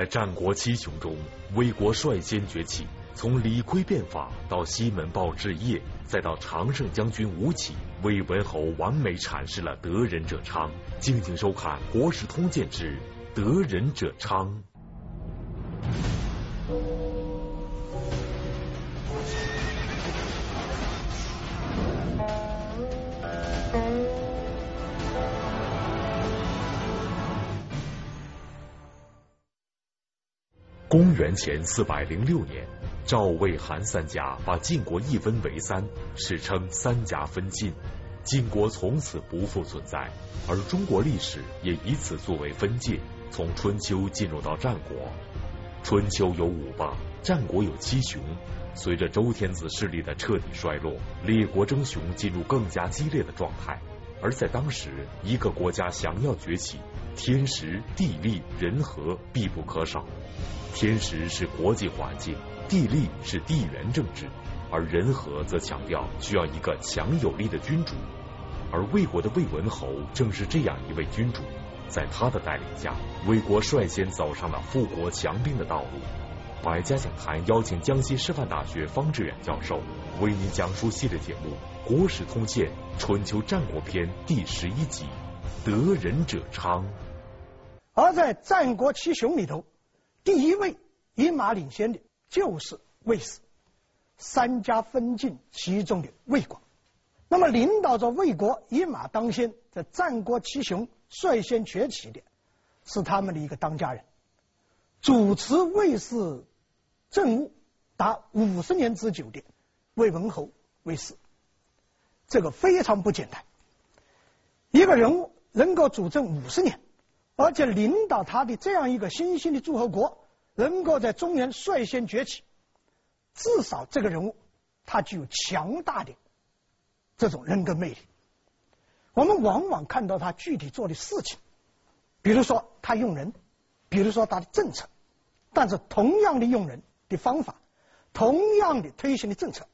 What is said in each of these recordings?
在战国七雄中，魏国率先崛起。从李悝变法到西门豹治邺，再到常胜将军吴起，魏文侯完美阐释了得人者昌。敬请收看《国史通鉴之得人者昌》。公元前四百零六年，赵、魏、韩三家把晋国一分为三，史称三家分晋。晋国从此不复存在，而中国历史也以此作为分界，从春秋进入到战国。春秋有五霸，战国有七雄。随着周天子势力的彻底衰落，列国争雄进入更加激烈的状态。而在当时，一个国家想要崛起，天时、地利、人和必不可少。天时是国际环境，地利是地缘政治，而人和则强调需要一个强有力的君主。而魏国的魏文侯正是这样一位君主，在他的带领下，魏国率先走上了富国强兵的道路。百家讲坛邀请江西师范大学方志远教授为您讲述系列节目《国史通鉴春秋战国篇》第十一集《得人者昌》。而在战国七雄里头。第一位一马领先的就是魏氏，三家分晋其中的魏国。那么领导着魏国一马当先，在战国七雄率先崛起的，是他们的一个当家人，主持魏氏政务达五十年之久的魏文侯魏氏。这个非常不简单，一个人物能够主政五十年。而且领导他的这样一个新兴的诸侯国，能够在中原率先崛起，至少这个人物他具有强大的这种人格魅力。我们往往看到他具体做的事情，比如说他用人，比如说他的政策，但是同样的用人的方法，同样的推行的政策，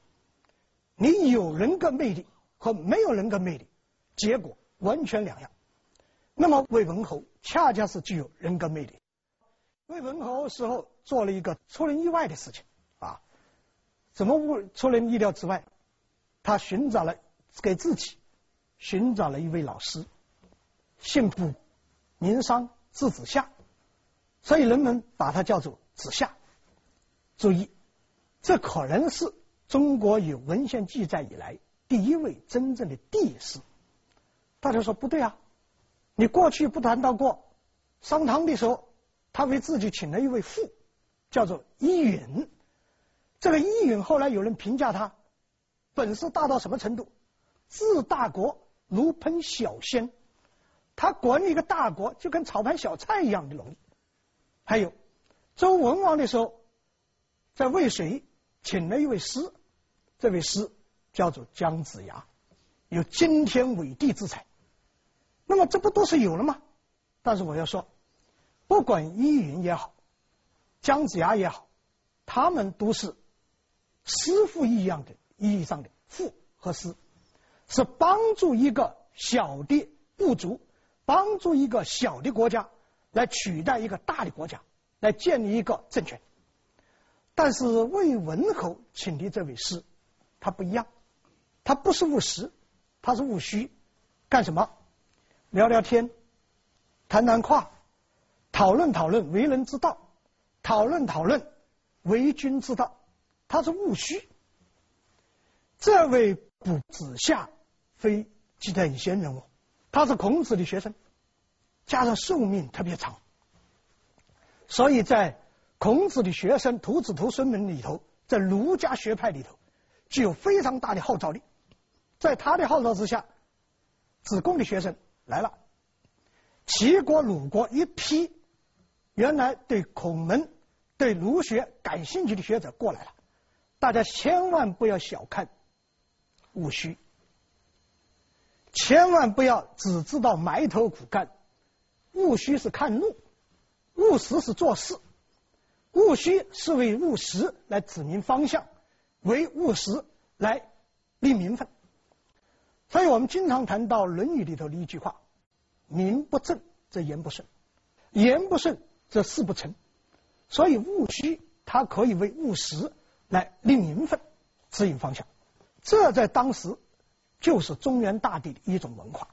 你有人格魅力和没有人格魅力，结果完全两样。那么魏文侯恰恰是具有人格魅力。魏文侯时候做了一个出人意外的事情啊，怎么出人意料之外？他寻找了给自己寻找了一位老师，姓卜，名商，字子夏，所以人们把他叫做子夏。注意，这可能是中国有文献记载以来第一位真正的帝师。大家说不对啊。你过去不谈到过，商汤的时候，他为自己请了一位傅，叫做伊尹。这个伊尹后来有人评价他本事大到什么程度？治大国如烹小鲜，他管理一个大国就跟炒盘小菜一样的容易。还有周文王的时候，在渭水请了一位师，这位师叫做姜子牙，有惊天伟地之才。那么这不都是有了吗？但是我要说，不管伊尹也好，姜子牙也好，他们都是师傅一样的意义上的傅和师，是帮助一个小的部族，帮助一个小的国家来取代一个大的国家，来建立一个政权。但是魏文侯请的这位师，他不一样，他不是务实，他是务虚，干什么？聊聊天，谈谈话，讨论讨论为人之道，讨论讨论为君之道。他是务虚。这位卜子夏非等闲人物，他是孔子的学生，加上寿命特别长，所以在孔子的学生徒子徒孙们里头，在儒家学派里头，具有非常大的号召力。在他的号召之下，子贡的学生。来了，齐国、鲁国一批原来对孔门、对儒学感兴趣的学者过来了。大家千万不要小看务虚，千万不要只知道埋头苦干。务虚是看路，务实是做事。务虚是为务实来指明方向，为务实来立名分。所以我们经常谈到《论语》里头的一句话：“名不正则言不顺，言不顺则事不成。”所以戊戌它可以为戊时来令年份、指引方向。这在当时就是中原大地的一种文化，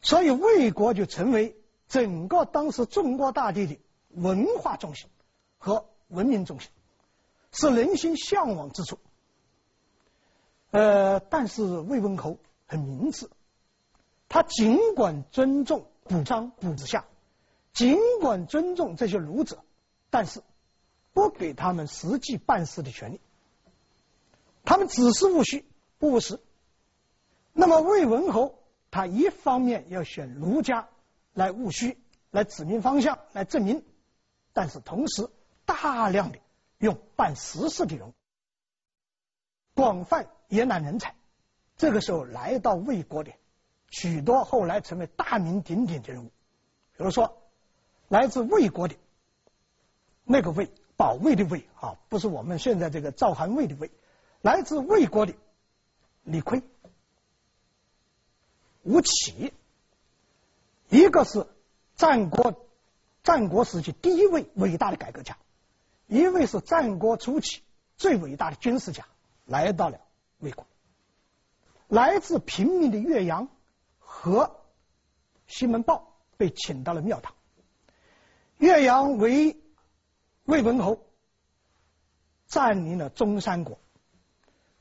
所以魏国就成为整个当时中国大地的文化中心和文明中心，是人心向往之处。呃，但是魏文侯很明智，他尽管尊重卜章、卜子夏，尽管尊重这些儒者，但是不给他们实际办事的权利。他们只是务虚，不务实。那么魏文侯他一方面要选儒家来务虚，来指明方向，来证明，但是同时大量的用办实事的人，广泛延揽人才。这个时候来到魏国的许多后来成为大名鼎鼎的人物，比如说来自魏国的那个魏，保卫的卫啊，不是我们现在这个赵韩魏的魏。来自魏国的李悝、吴起，一个是战国战国时期第一位伟大的改革家，一位是战国初期最伟大的军事家，来到了魏国。来自平民的岳阳和西门豹被请到了庙堂。岳阳为魏文侯占领了中山国。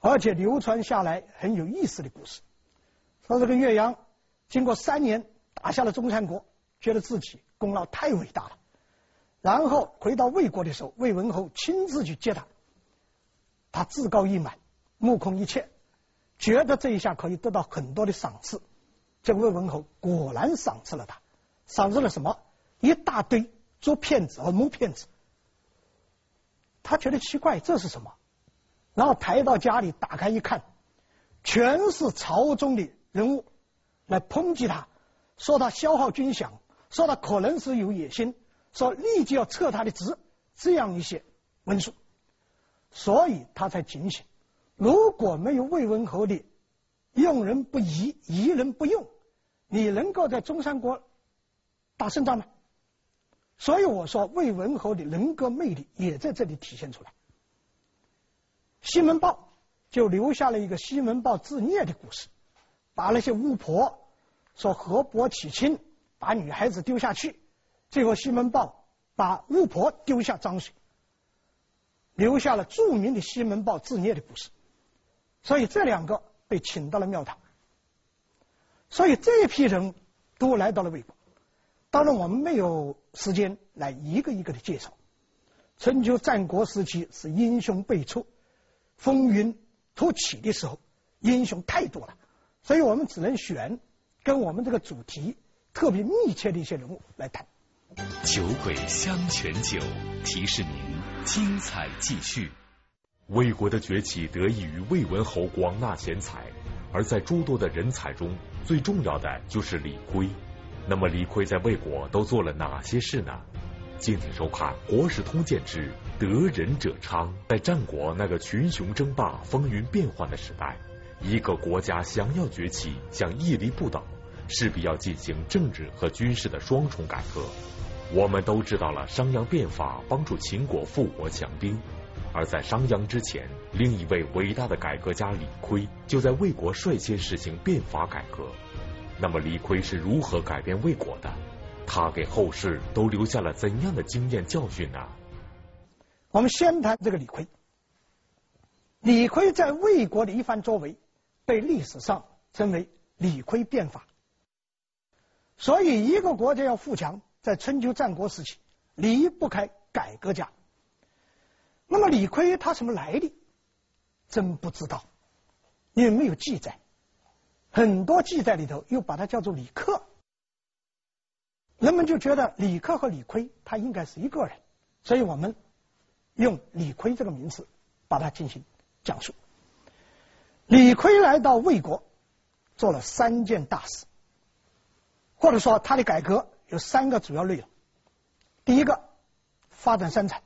而且流传下来很有意思的故事，说这个岳阳经过三年打下了中山国，觉得自己功劳太伟大了，然后回到魏国的时候，魏文侯亲自去接他，他自高义满，目空一切，觉得这一下可以得到很多的赏赐，这魏文侯果然赏赐了他，赏赐了什么？一大堆竹片子和木片子，他觉得奇怪，这是什么？然后抬到家里，打开一看，全是朝中的人物来抨击他，说他消耗军饷，说他可能是有野心，说立即要撤他的职，这样一些文书，所以他才警醒：如果没有魏文侯的用人不疑，疑人不用，你能够在中山国打胜仗吗？所以我说，魏文侯的人格魅力也在这里体现出来。西门豹就留下了一个西门豹自虐的故事，把那些巫婆说河伯娶亲，把女孩子丢下去，最后西门豹把巫婆丢下漳水，留下了著名的西门豹自虐的故事。所以这两个被请到了庙堂，所以这一批人都来到了魏国。当然，我们没有时间来一个一个的介绍。春秋战国时期是英雄辈出。风云突起的时候，英雄太多了，所以我们只能选跟我们这个主题特别密切的一些人物来谈。酒鬼香泉酒提示您精彩继续。魏国的崛起得益于魏文侯广纳贤才，而在诸多的人才中，最重要的就是李悝。那么李悝在魏国都做了哪些事呢？敬请收看《国史通鉴之得人者昌》。在战国那个群雄争霸、风云变幻的时代，一个国家想要崛起、想屹立不倒，势必要进行政治和军事的双重改革。我们都知道了商鞅变法帮助秦国富国强兵，而在商鞅之前，另一位伟大的改革家李悝就在魏国率先实行变法改革。那么李悝是如何改变魏国的？他给后世都留下了怎样的经验教训呢？我们先谈这个李悝。李悝在魏国的一番作为，被历史上称为“李悝变法”。所以，一个国家要富强，在春秋战国时期离不开改革家。那么，李悝他什么来历？真不知道，因为没有记载。很多记载里头又把他叫做李克。人们就觉得李克和李逵他应该是一个人，所以我们用李逵这个名字把它进行讲述。李逵来到魏国，做了三件大事，或者说他的改革有三个主要内容。第一个，发展生产，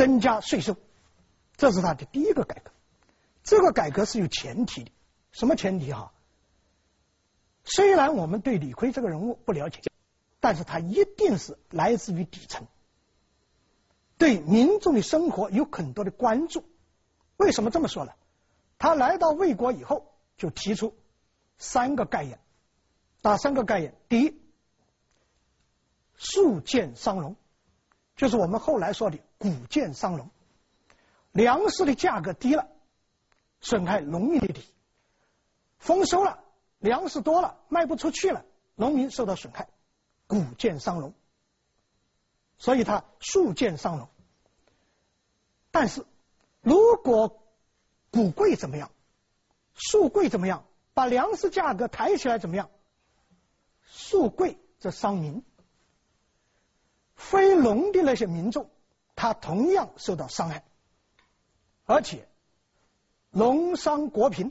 增加税收，这是他的第一个改革。这个改革是有前提的，什么前提哈？虽然我们对李逵这个人物不了解，但是他一定是来自于底层，对民众的生活有很多的关注。为什么这么说呢？他来到魏国以后，就提出三个概念，哪三个概念？第一，粟贱伤农，就是我们后来说的谷贱伤农，粮食的价格低了，损害农民的利益；丰收了，粮食多了，卖不出去了，农民受到损害，谷贱伤农。所以他粟贱伤农。但是，如果谷贵怎么样？树贵怎么样？把粮食价格抬起来怎么样？树贵则伤民。非农的那些民众，他同样受到伤害，而且农商国贫。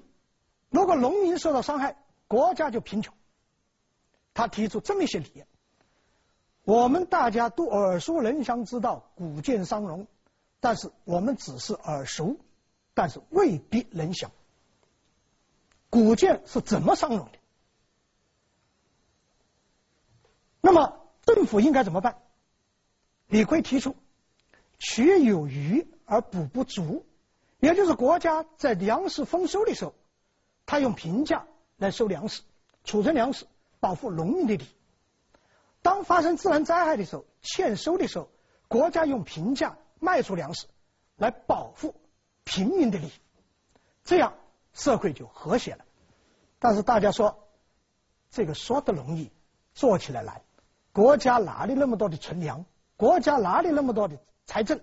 如果农民受到伤害，国家就贫穷。他提出这么一些理念，我们大家都耳熟能详，知道古建商农，但是我们只是耳熟，但是未必能详。古建是怎么商农的？那么政府应该怎么办？李逵提出，取有余而补不足，也就是国家在粮食丰收的时候，他用平价来收粮食，储存粮食，保护农民的利益；当发生自然灾害的时候，欠收的时候，国家用平价卖出粮食，来保护平民的利益。这样社会就和谐了。但是大家说，这个说的容易，做起来难。国家哪里那么多的存粮？国家哪里那么多的财政？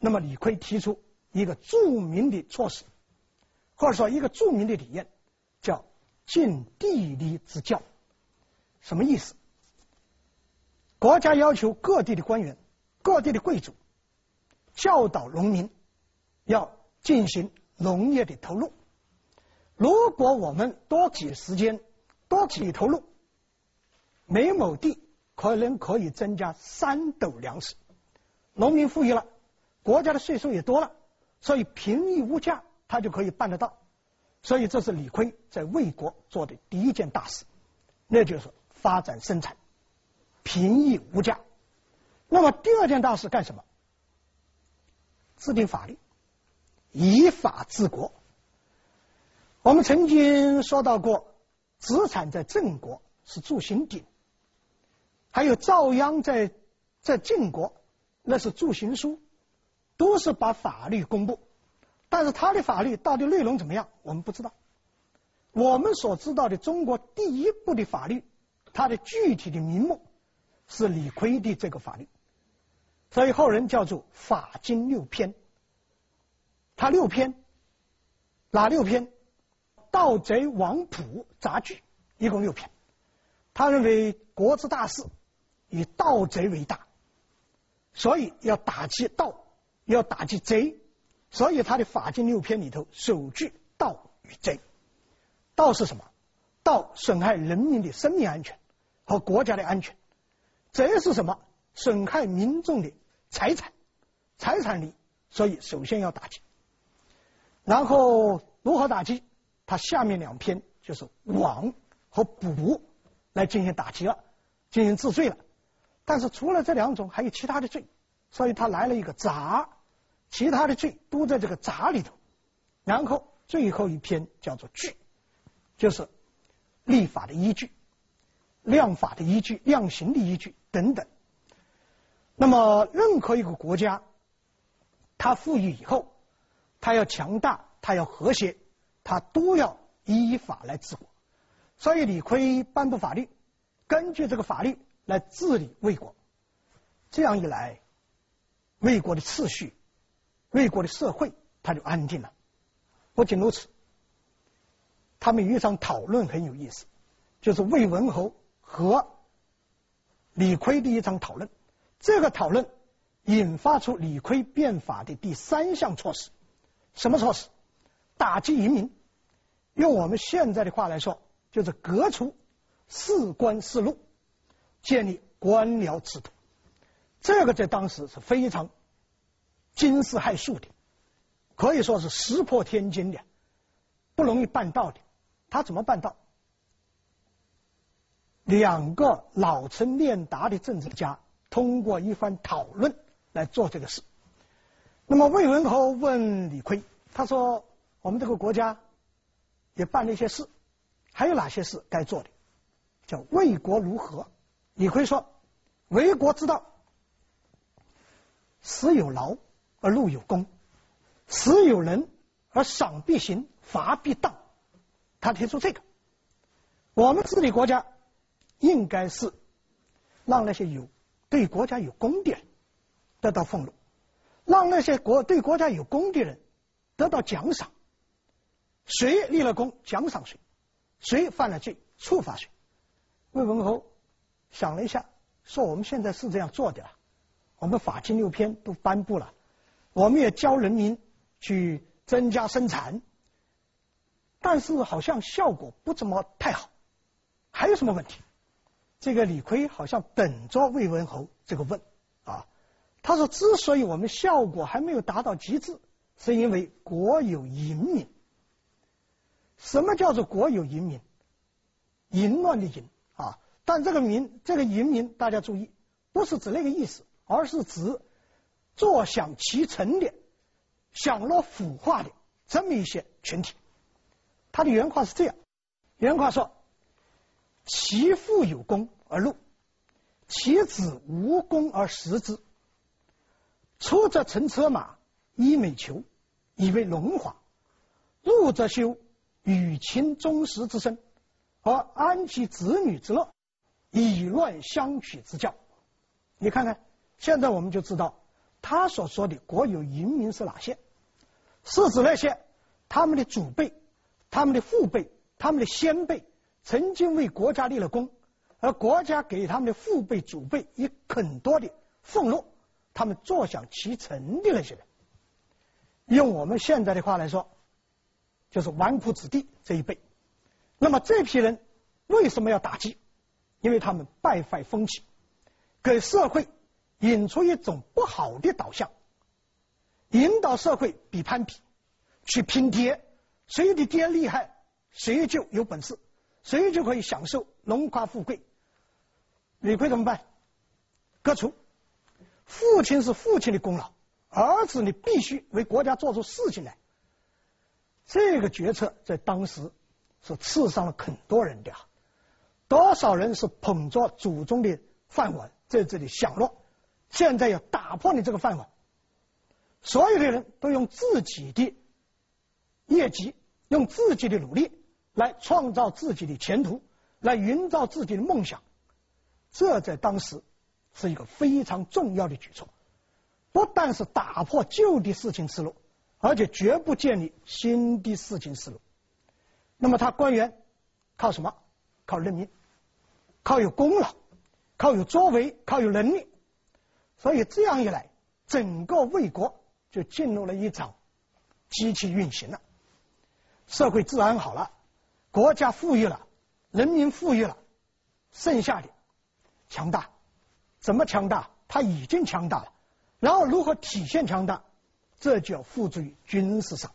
那么李逵提出一个著名的措施，或者说一个著名的理念，叫尽地利之教。什么意思？国家要求各地的官员、各地的贵族教导农民要进行农业的投入。如果我们多给时间、多给投入，每亩地。可能可以增加三斗粮食，农民富裕了，国家的税收也多了，所以平抑物价，他就可以办得到。所以这是李悝在魏国做的第一件大事，那就是发展生产，平抑物价。那么第二件大事干什么？制定法律，以法治国。我们曾经说到过，子产在郑国是铸刑鼎。还有赵鞅在在晋国，那是铸行书，都是把法律公布，但是他的法律到底内容怎么样，我们不知道。我们所知道的中国第一部的法律，它的具体的名目是李悝的这个法律，所以后人叫做《法经六篇》。他六篇，哪六篇？盗贼枉捕杂剧，一共六篇。他认为国之大事。以盗贼为大，所以要打击盗，要打击贼，所以他的法经六篇里头首句盗与贼。盗是什么？盗损害人民的生命安全和国家的安全。贼是什么？损害民众的财产、财产力，所以首先要打击。然后如何打击？他下面两篇就是网和捕来进行打击了，进行治罪了。但是除了这两种，还有其他的罪，所以他来了一个杂，其他的罪都在这个杂里头。然后最后一篇叫做据，就是立法的依据、量法的依据、量刑的依据等等。那么任何一个国家，它富裕以后，它要强大，它要和谐，它都要依法来治国。所以李悝颁布法律，根据这个法律。来治理魏国，这样一来，魏国的秩序、魏国的社会，它就安定了。不仅如此，他们有一场讨论很有意思，就是魏文侯和李悝的一场讨论。这个讨论引发出李悝变法的第三项措施，什么措施？打击移民。用我们现在的话来说，就是革除士官士禄。建立官僚制度，这个在当时是非常惊世骇俗的，可以说是石破天惊的，不容易办到的。他怎么办到？两个老成练达的政治家通过一番讨论来做这个事。那么魏文侯问李悝，他说：“我们这个国家也办了一些事，还有哪些事该做的？叫为国如何？”李逵说：“为国之道，时有劳而禄有功，时有能而赏必行，罚必当。”他提出这个，我们治理国家应该是让那些有对国家有功的人得到俸禄，让那些国对国家有功的人得到奖赏。谁立了功，奖赏谁；谁犯了罪，处罚谁。魏文侯想了一下，说：“我们现在是这样做的了，我们法经六篇都颁布了，我们也教人民去增加生产。”但是好像效果不怎么太好，还有什么问题？这个李悝好像等着魏文侯这个问啊。他说：“之所以我们效果还没有达到极致，是因为国有淫民。什么叫做国有淫民？淫乱的淫啊！但这个民，这个淫民，大家注意，不是指那个意思，而是指坐享其成的、享乐腐化的这么一些群体。”他的原话是这样：原话说，其父有功而禄，其子无功而食之。出则乘车马，衣美裘，以为荣华；入则修，与亲终食之身，而安其子女之乐，以乱相取之教。你看看，现在我们就知道他所说的国有淫民是哪些？是指那些他们的祖辈。他们的父辈、他们的先辈曾经为国家立了功，而国家给他们的父辈、祖辈以很多的俸禄，他们坐享其成的那些人，用我们现在的话来说，就是纨绔子弟这一辈。那么这批人为什么要打击？因为他们败坏风气，给社会引出一种不好的导向，引导社会比攀比，去拼爹。谁的爹厉害，谁就有本事，谁就可以享受荣华富贵。李逵怎么办？革除。父亲是父亲的功劳，儿子你必须为国家做出事情来。这个决策在当时是刺伤了很多人的，多少人是捧着祖宗的饭碗在这里享乐，现在要打破你这个饭碗，所有的人都用自己的业绩。用自己的努力来创造自己的前途，来营造自己的梦想，这在当时是一个非常重要的举措。不但是打破旧的事情思路，而且绝不建立新的事情思路。那么他官员靠什么？靠任命，靠有功劳，靠有作为，靠有能力。所以这样一来，整个魏国就进入了一场机器运行了。社会治安好了，国家富裕了，人民富裕了，剩下的强大，怎么强大？他已经强大了，然后如何体现强大？这就要付诸于军事上。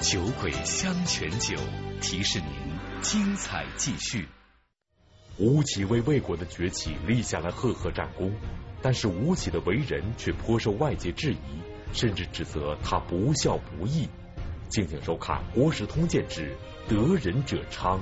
酒鬼香泉酒提示您：精彩继续。吴起为魏国的崛起立下了赫赫战功，但是吴起的为人却颇受外界质疑，甚至指责他不孝不义。敬请收看《国史通鉴之得人者昌》。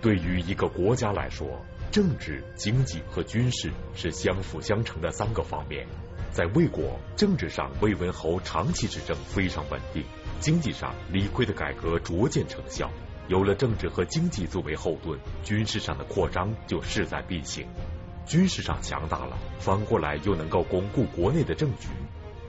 对于一个国家来说，政治、经济和军事是相辅相成的三个方面。在魏国，政治上魏文侯长期执政非常稳定；经济上，李悝的改革逐渐成效。有了政治和经济作为后盾，军事上的扩张就势在必行。军事上强大了，反过来又能够巩固国内的政局。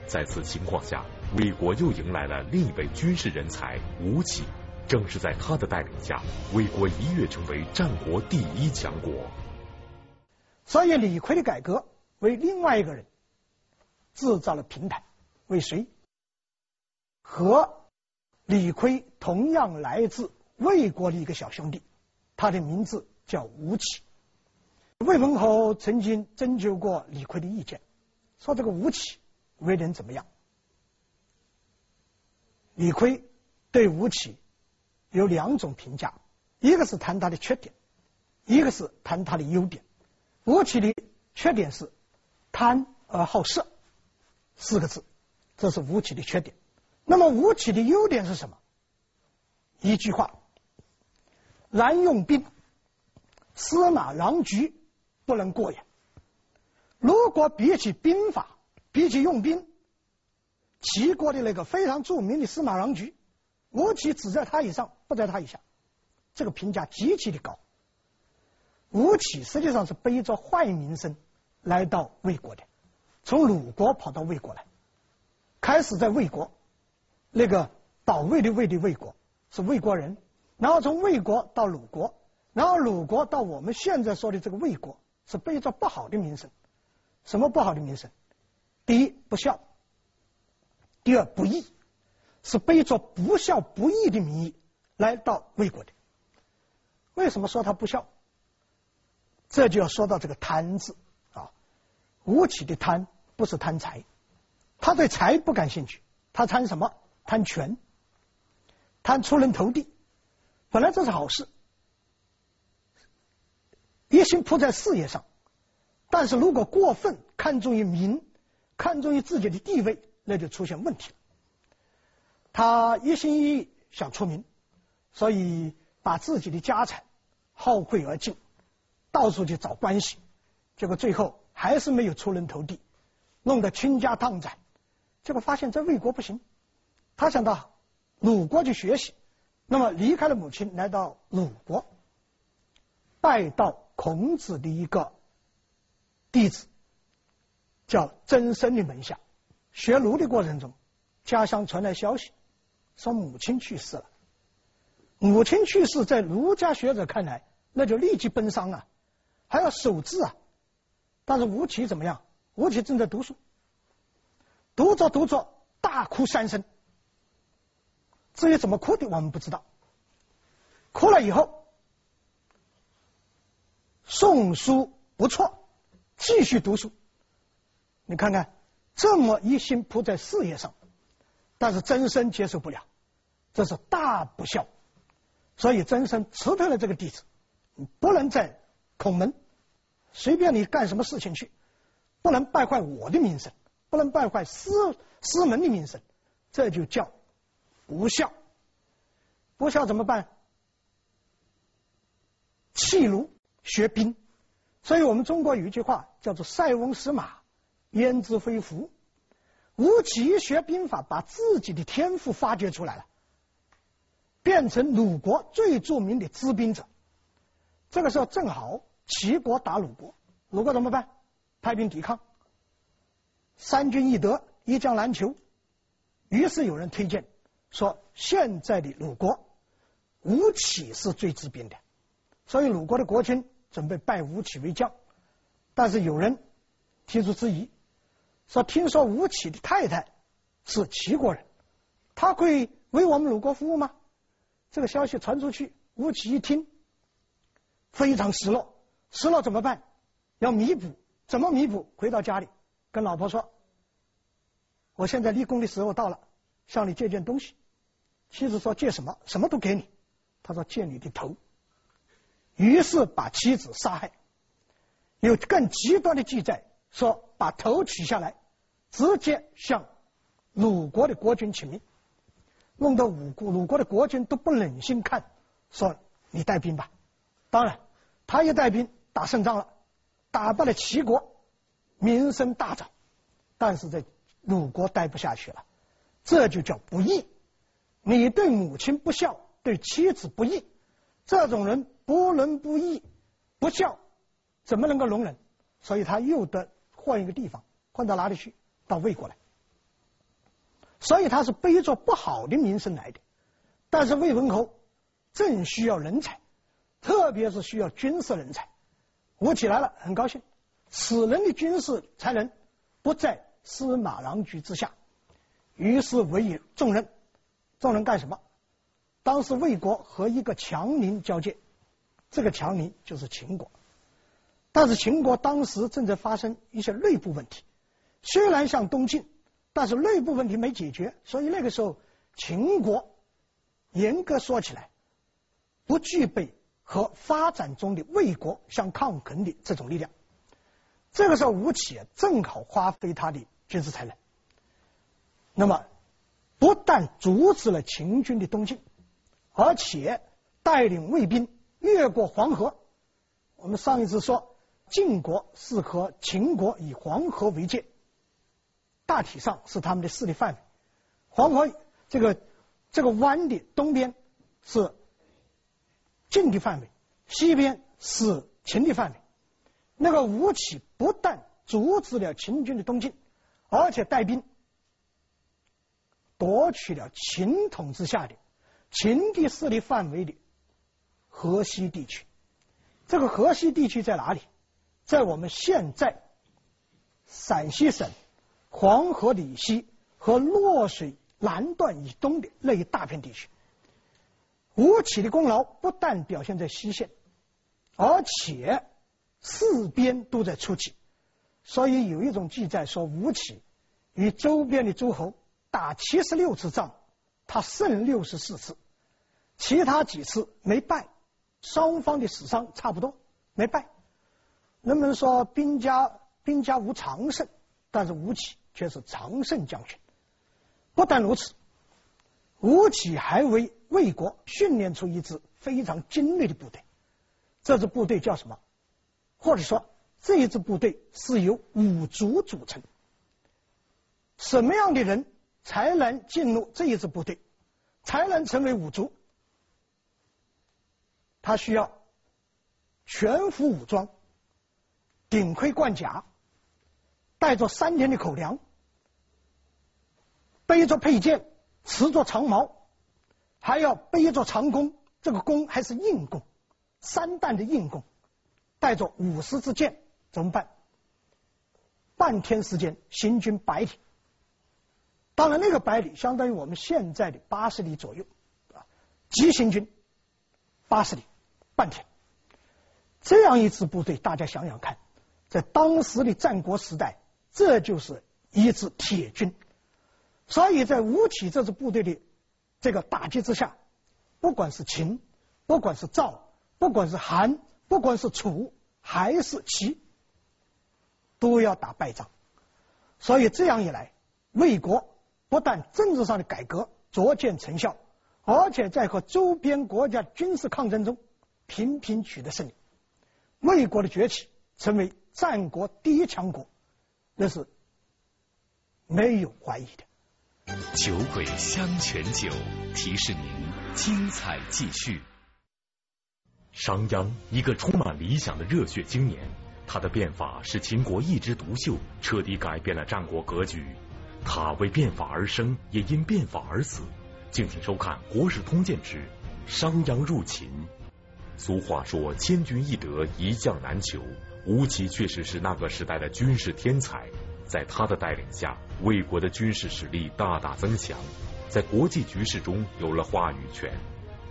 在此情况下，魏国又迎来了另一位军事人才吴起。正是在他的带领下，魏国一跃成为战国第一强国。所以，李悝的改革为另外一个人制造了平台。为谁？和李悝同样来自魏国的一个小兄弟，他的名字叫吴起。魏文侯曾经征求过李悝的意见，说这个吴起为人怎么样？李悝对吴起有两种评价，一个是谈他的缺点，一个是谈他的优点。吴起的缺点是贪而好色四个字，这是吴起的缺点。那么吴起的优点是什么？一句话：然用兵，司马郎菊不能过也。如果比起兵法，比起用兵，齐国的那个非常著名的司马郎菊，吴起只在他以上，不在他以下，这个评价极其的高。吴起实际上是背着坏名声来到魏国的，从鲁国跑到魏国来，开始在魏国，那个保卫的卫的魏国是魏国人，然后从魏国到鲁国，然后鲁国到我们现在说的这个魏国，是背着不好的名声。什么不好的名声？第一不孝，第二不义，是背着不孝不义的名义来到魏国的。为什么说他不孝？这就要说到这个贪字啊。吴起的贪不是贪财，他对财不感兴趣，他贪什么？贪权，贪出人头地。本来这是好事，一心扑在事业上。但是如果过分看重于名，看重于自己的地位，那就出现问题了。他一心一意想出名，所以把自己的家产耗费而尽，到处去找关系，结果最后还是没有出人头地，弄得倾家荡产。结果发现在魏国不行，他想到鲁国去学习，那么离开了母亲，来到鲁国，拜到孔子的一个。弟子叫曾参的门下，学儒的过程中，家乡传来消息，说母亲去世了。母亲去世，在儒家学者看来，那就立即奔丧啊，还要守制啊。但是吴起怎么样？吴起正在读书，读着读着大哭三声。至于怎么哭的，我们不知道。哭了以后，诵书不错。继续读书，你看看这么一心扑在事业上，但是曾参接受不了，这是大不孝，所以曾参辞退了这个弟子，不能在孔门随便你干什么事情去，不能败坏我的名声，不能败坏师师门的名声，这就叫不孝。不孝怎么办？弃儒学兵。所以我们中国有一句话叫做“塞翁失马，焉知非福”。吴起学兵法，把自己的天赋发掘出来了，变成鲁国最著名的知兵者。这个时候正好齐国打鲁国，鲁国怎么办？派兵抵抗，三军易得，一将难求。于是有人推荐说，现在的鲁国吴起是最知兵的，所以鲁国的国君。准备拜吴起为将，但是有人提出质疑，说：“听说吴起的太太是齐国人，他可以为我们鲁国服务吗？”这个消息传出去，吴起一听非常失落，失落怎么办？要弥补，怎么弥补？回到家里跟老婆说：“我现在立功的时候到了，向你借件东西。”妻子说：“借什么？什么都给你。”他说：“借你的头。”于是把妻子杀害，有更极端的记载说，把头取下来，直接向鲁国的国君请命，弄得鲁国鲁国的国君都不忍心看，说你带兵吧。当然，他一带兵打胜仗了，打败了齐国，名声大噪，但是在鲁国待不下去了，这就叫不义。你对母亲不孝，对妻子不义，这种人。不伦不义不孝，怎么能够容忍？所以他又得换一个地方，换到哪里去？到魏国来。所以他是背着不好的名声来的。但是魏文侯正需要人才，特别是需要军事人才。吴起来了，很高兴。此人的军事才能不在司马郎局之下，于是委以重任。重任干什么？当时魏国和一个强邻交界。这个强邻就是秦国，但是秦国当时正在发生一些内部问题，虽然向东进，但是内部问题没解决，所以那个时候秦国严格说起来不具备和发展中的魏国相抗衡的这种力量。这个时候吴起正好发挥他的军事才能，那么不但阻止了秦军的东进，而且带领卫兵越过黄河。我们上一次说，晋国是和秦国以黄河为界，大体上是他们的势力范围。黄河这个这个湾的东边是晋的范围，西边是秦的范围。那个吴起不但阻止了秦军的东进，而且带兵夺取了秦统治下的秦地势力范围的河西地区。这个河西地区在哪里？在我们现在陕西省黄河以西和洛水南段以东的那一大片地区。吴起的功劳不但表现在西线，而且四边都在出击。所以有一种记载说，吴起与周边的诸侯打七十六次仗，他胜六十四次，其他几次没败。双方的死伤差不多，没败。人们说兵家兵家无常胜，但是吴起却是常胜将军。不但如此，吴起还为魏国训练出一支非常精锐的部队。这支部队叫什么？或者说这一支部队是由五族组成。什么样的人才能进入这一支部队，才能成为五族？他需要全副武装，顶盔贯甲，带着三天的口粮，背着佩剑，持着长矛，还要背着长弓。这个弓还是硬弓，三弹的硬弓，带着五十支箭，怎么办？半天时间行军百里，当然那个百里相当于我们现在的八十里左右啊，急行军八十里。半天，这样一支部队，大家想想看，在当时的战国时代，这就是一支铁军。所以在吴起这支部队的这个打击之下，不管是秦，不管是赵，不管是韩，不管是楚，还是齐，都要打败仗。所以这样一来，魏国不但政治上的改革逐渐成效，而且在和周边国家军事抗争中。频频取得胜利，魏国的崛起成为战国第一强国，那是没有怀疑的。酒鬼香泉酒提示您：精彩继续。商鞅，一个充满理想的热血青年，他的变法使秦国一枝独秀，彻底改变了战国格局。他为变法而生，也因变法而死。敬请收看《国史通鉴之商鞅入秦》。俗话说“千军易得，一将难求”。吴起确实是那个时代的军事天才，在他的带领下，魏国的军事实力大大增强，在国际局势中有了话语权。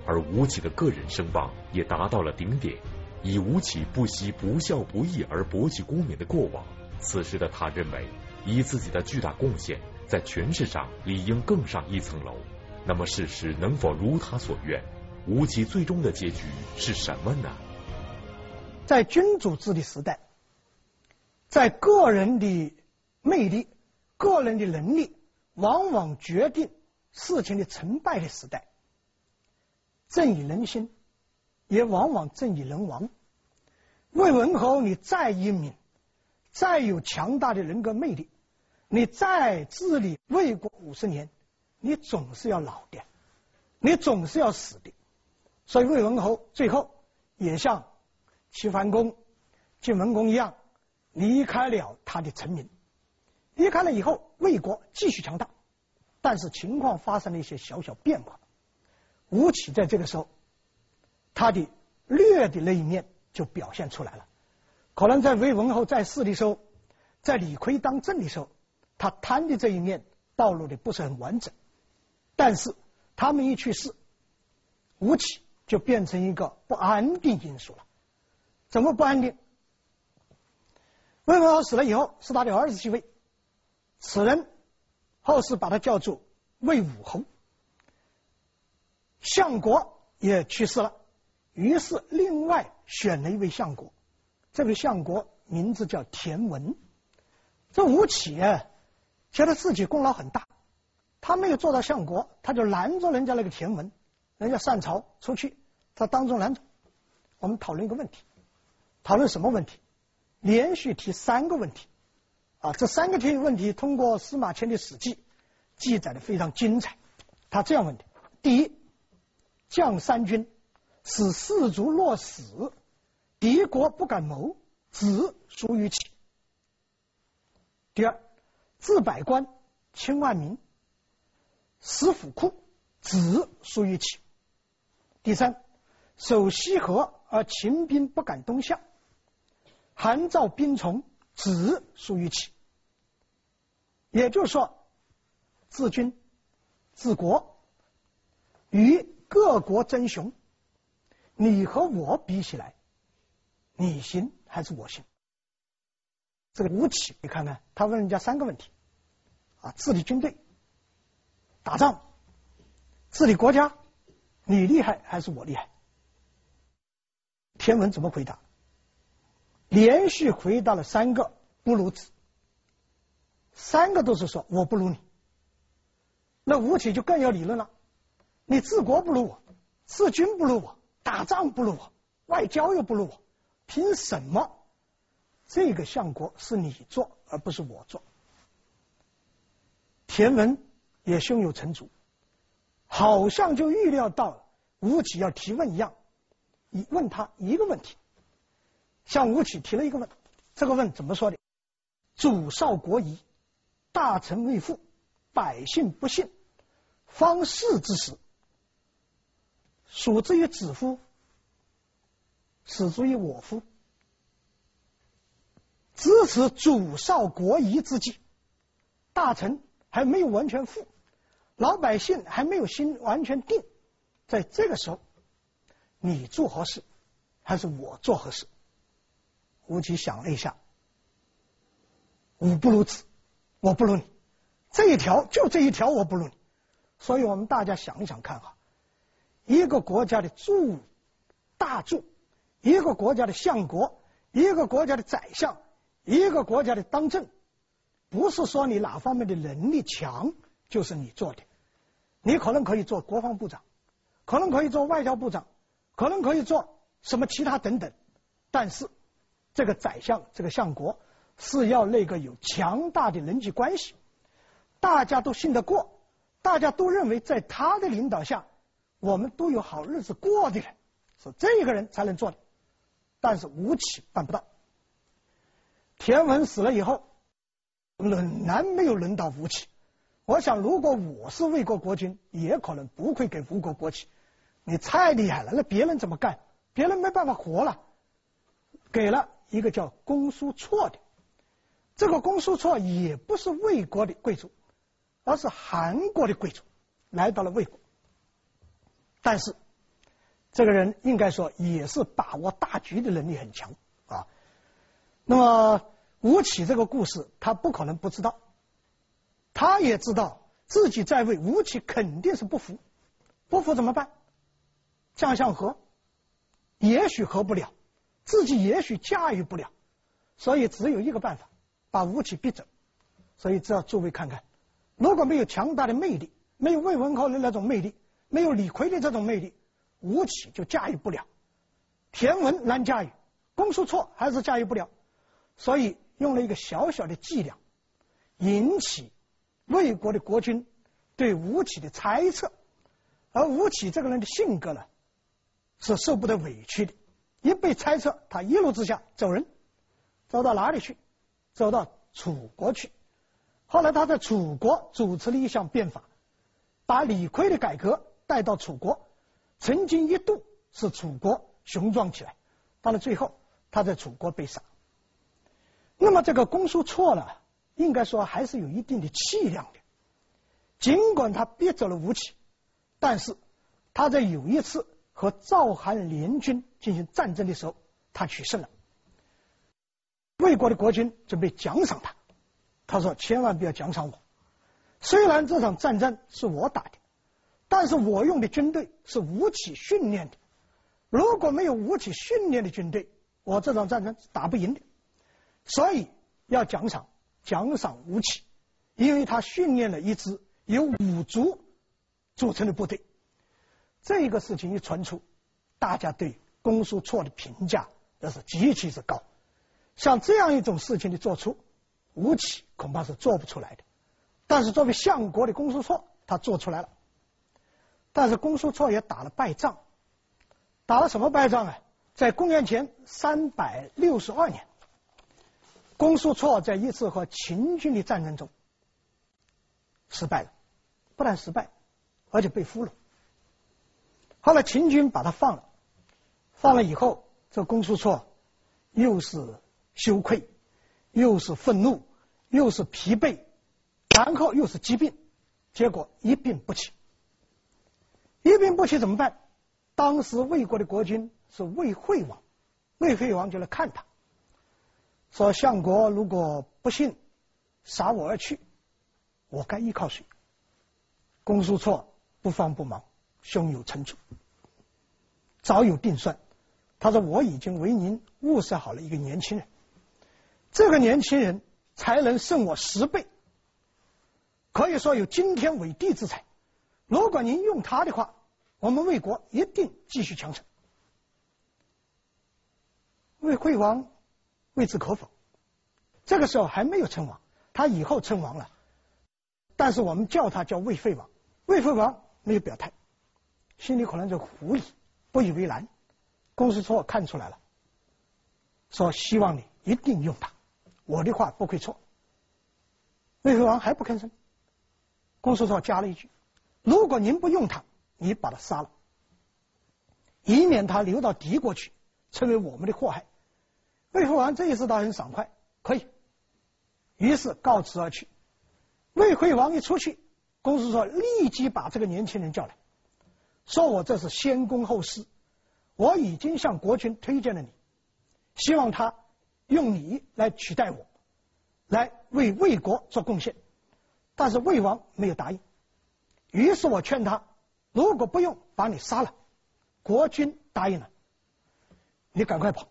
而吴起的个人声望也达到了顶点。以吴起不惜不孝不义而博取功名的过往，此时的他认为，以自己的巨大贡献，在权势上理应更上一层楼。那么，事实能否如他所愿？吴起最终的结局是什么呢？在君主制的时代，在个人的魅力、个人的能力往往决定事情的成败的时代，正以人心，也往往正以人亡。魏文侯，你再英明，再有强大的人格魅力，你再治理魏国五十年，你总是要老的，你总是要死的。所以魏文侯最后也像齐桓公、晋文公一样离开了他的臣民。离开了以后，魏国继续强大，但是情况发生了一些小小变化。吴起在这个时候，他的劣的那一面就表现出来了。可能在魏文侯在世的时候，在李悝当政的时候，他贪的这一面暴露的不是很完整。但是他们一去世，吴起。就变成一个不安定因素了。怎么不安定？魏文侯死了以后，是他的儿子继位，此人后世把他叫做魏武侯。相国也去世了，于是另外选了一位相国。这位相国名字叫田文。这吴起啊，觉得自己功劳很大，他没有做到相国，他就拦着人家那个田文，人家上朝出去，他当众拦着。我们讨论一个问题，讨论什么问题？连续提三个问题，啊，这三个题问题通过司马迁的《史记》记载的非常精彩。他这样问的：第一，将三军，使士卒落死，敌国不敢谋，子属于起。第二，自百官，轻万民，使府库，子属于起。第三，守西河而秦兵不敢东向，韩赵兵从，子属于起。也就是说，治军、治国，与各国争雄，你和我比起来，你行还是我行？这个吴起，你看看，他问人家三个问题：啊，治理军队、打仗、治理国家，你厉害还是我厉害？天文怎么回答？连续回答了三个不如子，三个都是说我不如你。那吴起就更有理论了：你治国不如我，治军不如我，打仗不如我，外交又不如我，凭什么？这个相国是你做，而不是我做。田文也胸有成竹，好像就预料到吴起要提问一样，你问他一个问题，向吴起提了一个问，这个问怎么说的？主少国疑，大臣未附，百姓不信，方士之时，属之于子乎？始之于我乎？支持主少国疑之际，大臣还没有完全富，老百姓还没有心完全定，在这个时候，你做何事，还是我做何事？吴起想了一下，吾不如子，我不如你，这一条就这一条，我不如你。所以我们大家想一想看哈，一个国家的驻大驻，一个国家的相国，一个国家的宰相。一个国家的当政，不是说你哪方面的能力强就是你做的，你可能可以做国防部长，可能可以做外交部长，可能可以做什么其他等等，但是这个宰相、这个相国是要那个有强大的人际关系，大家都信得过，大家都认为在他的领导下，我们都有好日子过的人，是这个人才能做的，但是吴起办不到。田文死了以后，仍然没有轮到吴起。我想，如果我是魏国国君，也可能不会给吴国国起。你太厉害了，那别人怎么干？别人没办法活了。给了一个叫公叔痤的，这个公叔痤也不是魏国的贵族，而是韩国的贵族，来到了魏国。但是，这个人应该说也是把握大局的能力很强啊。那么。吴起这个故事，他不可能不知道，他也知道自己在位，吴起肯定是不服，不服怎么办？将相和，也许和不了，自己也许驾驭不了，所以只有一个办法，把吴起逼走。所以只要诸位看看，如果没有强大的魅力，没有魏文侯的那种魅力，没有李逵的这种魅力，吴起就驾驭不了。田文难驾驭，公叔痤还是驾驭不了，所以。用了一个小小的伎俩，引起魏国的国君对吴起的猜测，而吴起这个人的性格呢，是受不得委屈的。一被猜测，他一怒之下走人，走到哪里去？走到楚国去。后来他在楚国主持了一项变法，把李悝的改革带到楚国，曾经一度是楚国雄壮起来，到了最后，他在楚国被杀。那么这个公苏痤呢，应该说还是有一定的气量的。尽管他逼走了吴起，但是他在有一次和赵韩联军进行战争的时候，他取胜了。魏国的国君准备奖赏他，他说：“千万不要奖赏我，虽然这场战争是我打的，但是我用的军队是吴起训练的。如果没有吴起训练的军队，我这场战争是打不赢的。”所以要奖赏，奖赏吴起，因为他训练了一支由五族组成的部队。这个事情一传出，大家对公苏痤的评价那是极其之高。像这样一种事情的做出，吴起恐怕是做不出来的。但是作为相国的公苏痤，他做出来了。但是公叔痤也打了败仗，打了什么败仗啊？在公元前三百六十二年，公叔痤在一次和秦军的战争中失败了，不但失败，而且被俘虏。后来秦军把他放了，放了以后，这公叔痤又是羞愧，又是愤怒，又是疲惫，然后又是疾病，结果一病不起。一病不起怎么办？当时魏国的国君是魏惠王，魏惠王就来看他，说：“相国如果不幸杀我而去，我该依靠谁？”公叔痤不慌不忙，胸有成竹，早有定算。他说：“我已经为您物色好了一个年轻人，这个年轻人才能胜我十倍，可以说有惊天伟地之才。”如果您用他的话，我们魏国一定继续强盛。魏惠王未置可否。这个时候还没有称王，他以后称王了。但是我们叫他叫魏惠王，魏惠王没有表态，心里可能就狐疑，不以为然。公苏痤看出来了，说希望你一定用他，我的话不会错。魏惠王还不吭声，公苏痤加了一句。如果您不用他，你把他杀了，以免他流到敌国去，成为我们的祸害。魏惠王这一次倒很爽快，可以，于是告辞而去。魏惠王一出去，公苏痤立即把这个年轻人叫来，说我这是先公后私，我已经向国君推荐了你，希望他用你来取代我，来为魏国做贡献。但是魏王没有答应。于是我劝他，如果不用把你杀了，国君答应了，你赶快跑。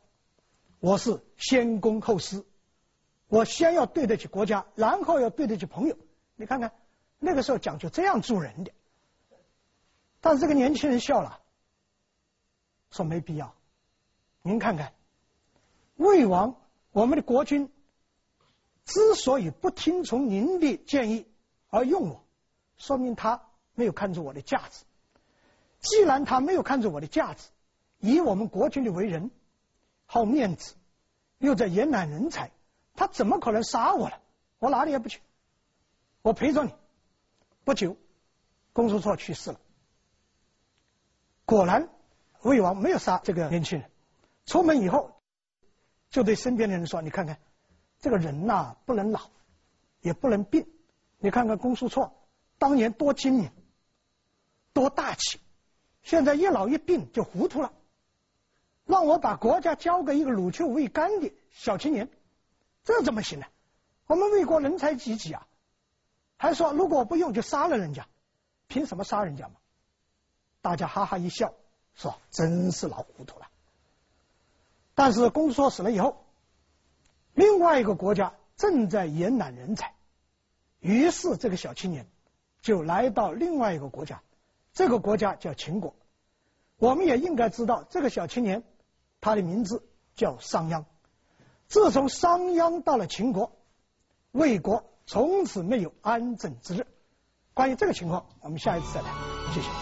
我是先公后私，我先要对得起国家，然后要对得起朋友。你看看那个时候讲究这样做人的。但是这个年轻人笑了，说没必要。您看看，魏王，我们的国君之所以不听从您的建议而用我，说明他。没有看出我的价值。既然他没有看出我的价值，以我们国君的为人，好面子，又在延揽人才，他怎么可能杀我呢？我哪里也不去，我陪着你。不久，公叔痤去世了。果然，魏王没有杀这个年轻人。出门以后，就对身边的人说：“你看看，这个人呐、不能老，也不能病。你看看公叔痤当年多精明。”多大气！现在一老一病就糊涂了，让我把国家交给一个乳臭未干的小青年，这怎么行呢？我们魏国人才济济啊！还说如果不用就杀了人家，凭什么杀人家嘛？大家哈哈一笑，说真是老糊涂了。但是公苏痤死了以后，另外一个国家正在延揽人才，于是这个小青年就来到另外一个国家。这个国家叫秦国，我们也应该知道这个小青年，他的名字叫商鞅。自从商鞅到了秦国，魏国从此没有安枕之日。关于这个情况，我们下一次再谈。谢谢。